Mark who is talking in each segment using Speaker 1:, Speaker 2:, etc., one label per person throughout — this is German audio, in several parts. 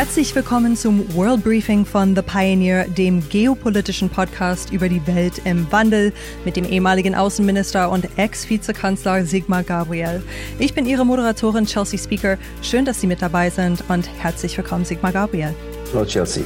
Speaker 1: Herzlich willkommen zum World Briefing von The Pioneer, dem geopolitischen Podcast über die Welt im Wandel mit dem ehemaligen Außenminister und Ex-Vizekanzler Sigmar Gabriel. Ich bin Ihre Moderatorin Chelsea Speaker. Schön, dass Sie mit dabei sind und herzlich willkommen, Sigmar Gabriel.
Speaker 2: Hallo Chelsea.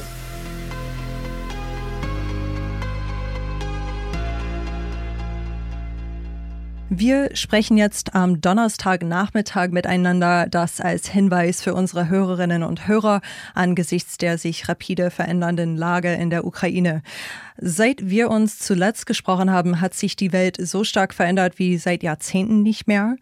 Speaker 1: Wir sprechen jetzt am Donnerstagnachmittag miteinander, das als Hinweis für unsere Hörerinnen und Hörer angesichts der sich rapide verändernden Lage in der Ukraine. Seit wir uns zuletzt gesprochen haben, hat sich die Welt so stark verändert wie seit Jahrzehnten nicht mehr.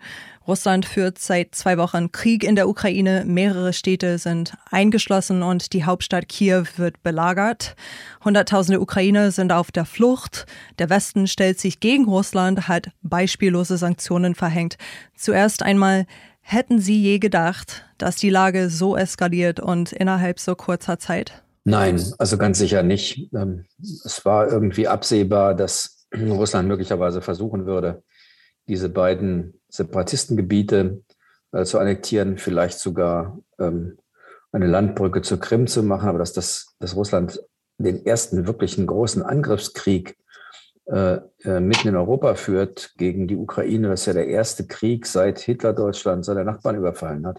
Speaker 1: Russland führt seit zwei Wochen Krieg in der Ukraine. Mehrere Städte sind eingeschlossen und die Hauptstadt Kiew wird belagert. Hunderttausende Ukrainer sind auf der Flucht. Der Westen stellt sich gegen Russland, hat beispiellose Sanktionen verhängt. Zuerst einmal, hätten Sie je gedacht, dass die Lage so eskaliert und innerhalb so kurzer Zeit?
Speaker 2: Nein, also ganz sicher nicht. Ähm, es war irgendwie absehbar, dass Russland möglicherweise versuchen würde, diese beiden Separatistengebiete äh, zu annektieren, vielleicht sogar ähm, eine Landbrücke zur Krim zu machen, aber dass, das, dass Russland den ersten wirklichen großen Angriffskrieg äh, äh, mitten in Europa führt gegen die Ukraine, das ist ja der erste Krieg seit Hitler Deutschland seine Nachbarn überfallen hat.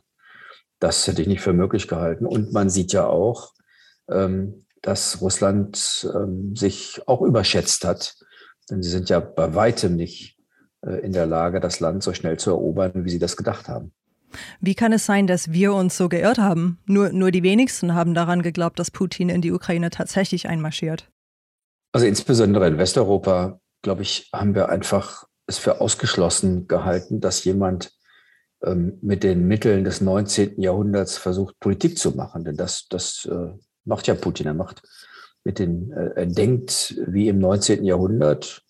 Speaker 2: Das hätte ich nicht für möglich gehalten. Und man sieht ja auch, ähm, dass Russland ähm, sich auch überschätzt hat. Denn sie sind ja bei weitem nicht in der Lage, das Land so schnell zu erobern, wie sie das gedacht haben.
Speaker 1: Wie kann es sein, dass wir uns so geirrt haben? Nur, nur die wenigsten haben daran geglaubt, dass Putin in die Ukraine tatsächlich einmarschiert.
Speaker 2: Also insbesondere in Westeuropa, glaube ich, haben wir einfach es für ausgeschlossen gehalten, dass jemand ähm, mit den Mitteln des 19. Jahrhunderts versucht, Politik zu machen. Denn das, das äh, macht ja Putin. Er macht mit den, äh, er denkt wie im 19. Jahrhundert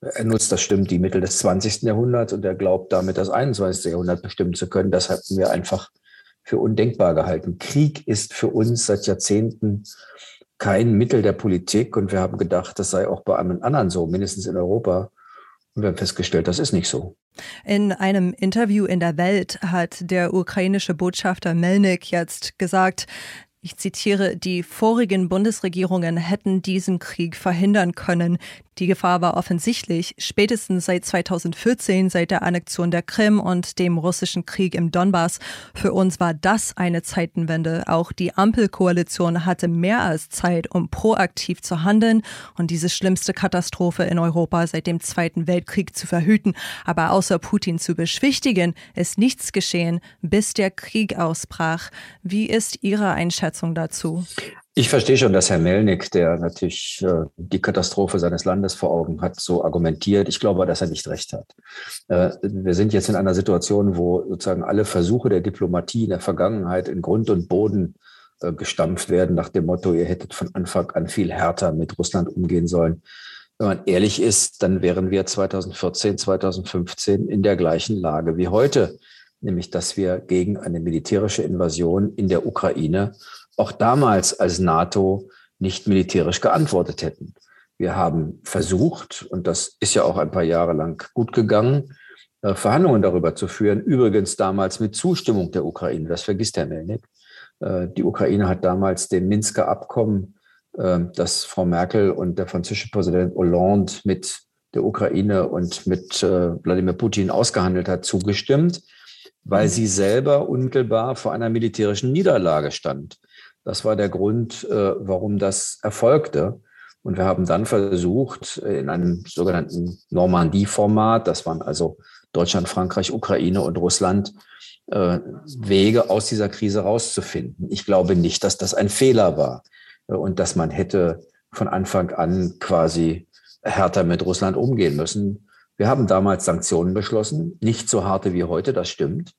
Speaker 2: er nutzt, das stimmt, die Mittel des 20. Jahrhunderts und er glaubt damit das 21. Jahrhundert bestimmen zu können. Das hatten wir einfach für undenkbar gehalten. Krieg ist für uns seit Jahrzehnten kein Mittel der Politik und wir haben gedacht, das sei auch bei allen anderen so, mindestens in Europa. Und wir haben festgestellt, das ist nicht so.
Speaker 1: In einem Interview in der Welt hat der ukrainische Botschafter Melnik jetzt gesagt, ich zitiere, die vorigen Bundesregierungen hätten diesen Krieg verhindern können. Die Gefahr war offensichtlich. Spätestens seit 2014, seit der Annexion der Krim und dem russischen Krieg im Donbass. Für uns war das eine Zeitenwende. Auch die Ampelkoalition hatte mehr als Zeit, um proaktiv zu handeln und diese schlimmste Katastrophe in Europa seit dem Zweiten Weltkrieg zu verhüten. Aber außer Putin zu beschwichtigen, ist nichts geschehen, bis der Krieg ausbrach. Wie ist Ihre Einschätzung dazu?
Speaker 2: Ich verstehe schon, dass Herr Melnick, der natürlich äh, die Katastrophe seines Landes vor Augen hat, so argumentiert. Ich glaube, dass er nicht recht hat. Äh, wir sind jetzt in einer Situation, wo sozusagen alle Versuche der Diplomatie in der Vergangenheit in Grund und Boden äh, gestampft werden, nach dem Motto, ihr hättet von Anfang an viel härter mit Russland umgehen sollen. Wenn man ehrlich ist, dann wären wir 2014, 2015 in der gleichen Lage wie heute, nämlich dass wir gegen eine militärische Invasion in der Ukraine auch damals als NATO nicht militärisch geantwortet hätten. Wir haben versucht, und das ist ja auch ein paar Jahre lang gut gegangen, äh, Verhandlungen darüber zu führen. Übrigens damals mit Zustimmung der Ukraine. Das vergisst Herr Melnik. Äh, die Ukraine hat damals dem Minsker Abkommen, äh, das Frau Merkel und der französische Präsident Hollande mit der Ukraine und mit Wladimir Putin ausgehandelt hat, zugestimmt, weil sie selber unmittelbar vor einer militärischen Niederlage stand. Das war der Grund, äh, warum das erfolgte. Und wir haben dann versucht, in einem sogenannten Normandie-Format, das waren also Deutschland, Frankreich, Ukraine und Russland, äh, Wege aus dieser Krise rauszufinden. Ich glaube nicht, dass das ein Fehler war äh, und dass man hätte von Anfang an quasi härter mit Russland umgehen müssen. Wir haben damals Sanktionen beschlossen, nicht so harte wie heute, das stimmt,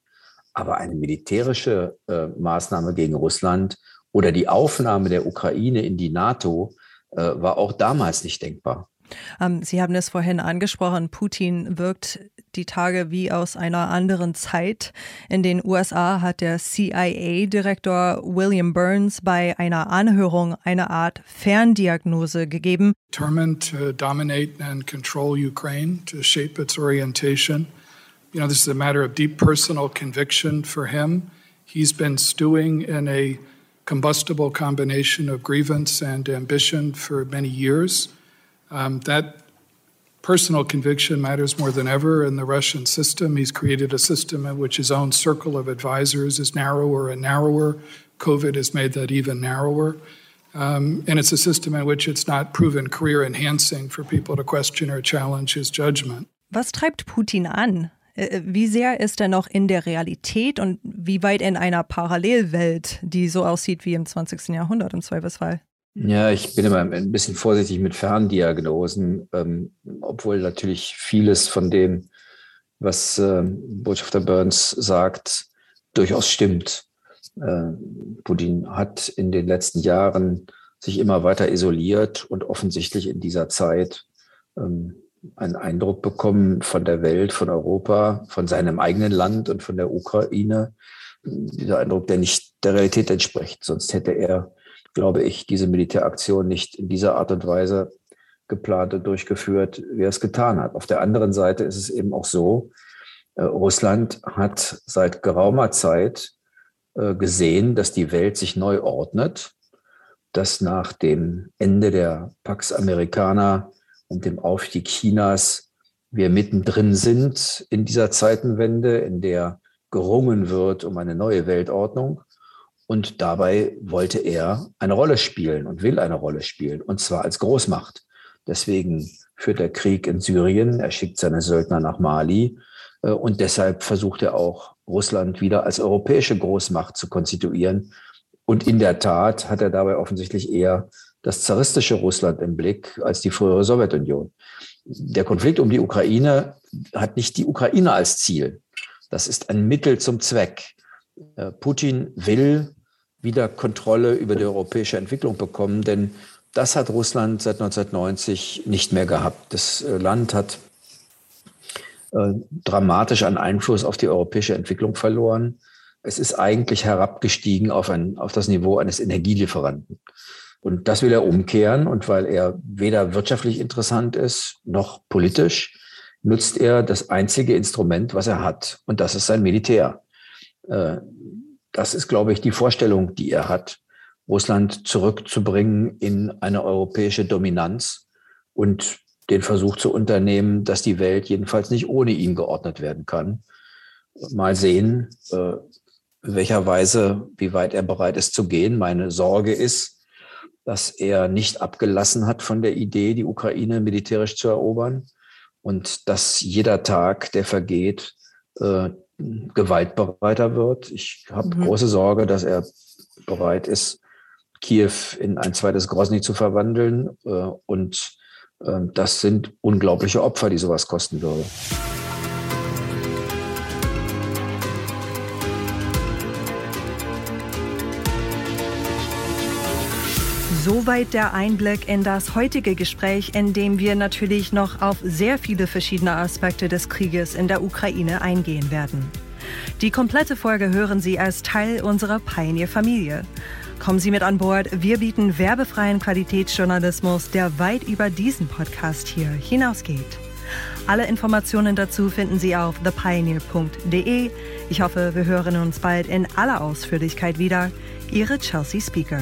Speaker 2: aber eine militärische Maßnahme gegen Russland oder die Aufnahme der Ukraine in die NATO äh, war auch damals nicht denkbar.
Speaker 1: Ähm, Sie haben es vorhin angesprochen, Putin wirkt die Tage wie aus einer anderen Zeit. In den USA hat der CIA-Direktor William Burns bei einer Anhörung eine Art Ferndiagnose gegeben.
Speaker 3: Determined to dominate and control Ukraine, to shape its orientation. You know, this is a matter of deep personal conviction for him. He's been stewing in a combustible combination of grievance and ambition for many years. Um, that personal conviction matters more than ever in the Russian system. He's created a system in which his own circle of advisors is narrower and narrower. COVID has made that even narrower. Um, and it's a system in which it's not proven career enhancing for people to question or challenge his judgment.
Speaker 1: Was treibt Putin an? Äh, wie sehr ist er noch in der Realität und wie weit in einer Parallelwelt, die so aussieht wie im 20. Jahrhundert im Zweifelsfall?
Speaker 2: Ja, ich bin immer ein bisschen vorsichtig mit Ferndiagnosen, ähm, obwohl natürlich vieles von dem, was äh, Botschafter Burns sagt, durchaus stimmt. Äh, Putin hat in den letzten Jahren sich immer weiter isoliert und offensichtlich in dieser Zeit ähm, einen Eindruck bekommen von der Welt, von Europa, von seinem eigenen Land und von der Ukraine. Dieser Eindruck, der nicht der Realität entspricht. Sonst hätte er, glaube ich, diese Militäraktion nicht in dieser Art und Weise geplant und durchgeführt, wie er es getan hat. Auf der anderen Seite ist es eben auch so, äh, Russland hat seit geraumer Zeit äh, gesehen, dass die Welt sich neu ordnet, dass nach dem Ende der Pax Americana und dem Aufstieg Chinas wir mittendrin sind in dieser Zeitenwende, in der gerungen wird um eine neue Weltordnung. Und dabei wollte er eine Rolle spielen und will eine Rolle spielen, und zwar als Großmacht. Deswegen führt er Krieg in Syrien, er schickt seine Söldner nach Mali äh, und deshalb versucht er auch, Russland wieder als europäische Großmacht zu konstituieren. Und in der Tat hat er dabei offensichtlich eher das zaristische Russland im Blick als die frühere Sowjetunion. Der Konflikt um die Ukraine hat nicht die Ukraine als Ziel. Das ist ein Mittel zum Zweck. Äh, Putin will wieder Kontrolle über die europäische Entwicklung bekommen, denn das hat Russland seit 1990 nicht mehr gehabt. Das äh, Land hat äh, dramatisch an Einfluss auf die europäische Entwicklung verloren. Es ist eigentlich herabgestiegen auf, ein, auf das Niveau eines Energielieferanten. Und das will er umkehren. Und weil er weder wirtschaftlich interessant ist noch politisch, nutzt er das einzige Instrument, was er hat. Und das ist sein Militär. Äh, das ist, glaube ich, die Vorstellung, die er hat, Russland zurückzubringen in eine europäische Dominanz und den Versuch zu unternehmen, dass die Welt jedenfalls nicht ohne ihn geordnet werden kann. Mal sehen, äh, welcher Weise, wie weit er bereit ist zu gehen. Meine Sorge ist, dass er nicht abgelassen hat von der Idee, die Ukraine militärisch zu erobern und dass jeder Tag, der vergeht, äh, gewaltbereiter wird. Ich habe mhm. große Sorge, dass er bereit ist, Kiew in ein zweites Grozny zu verwandeln. Äh, und äh, das sind unglaubliche Opfer, die sowas kosten würde.
Speaker 1: Soweit der Einblick in das heutige Gespräch, in dem wir natürlich noch auf sehr viele verschiedene Aspekte des Krieges in der Ukraine eingehen werden. Die komplette Folge hören Sie als Teil unserer Pioneer-Familie. Kommen Sie mit an Bord. Wir bieten werbefreien Qualitätsjournalismus, der weit über diesen Podcast hier hinausgeht. Alle Informationen dazu finden Sie auf thepioneer.de. Ich hoffe, wir hören uns bald in aller Ausführlichkeit wieder. Ihre Chelsea Speaker.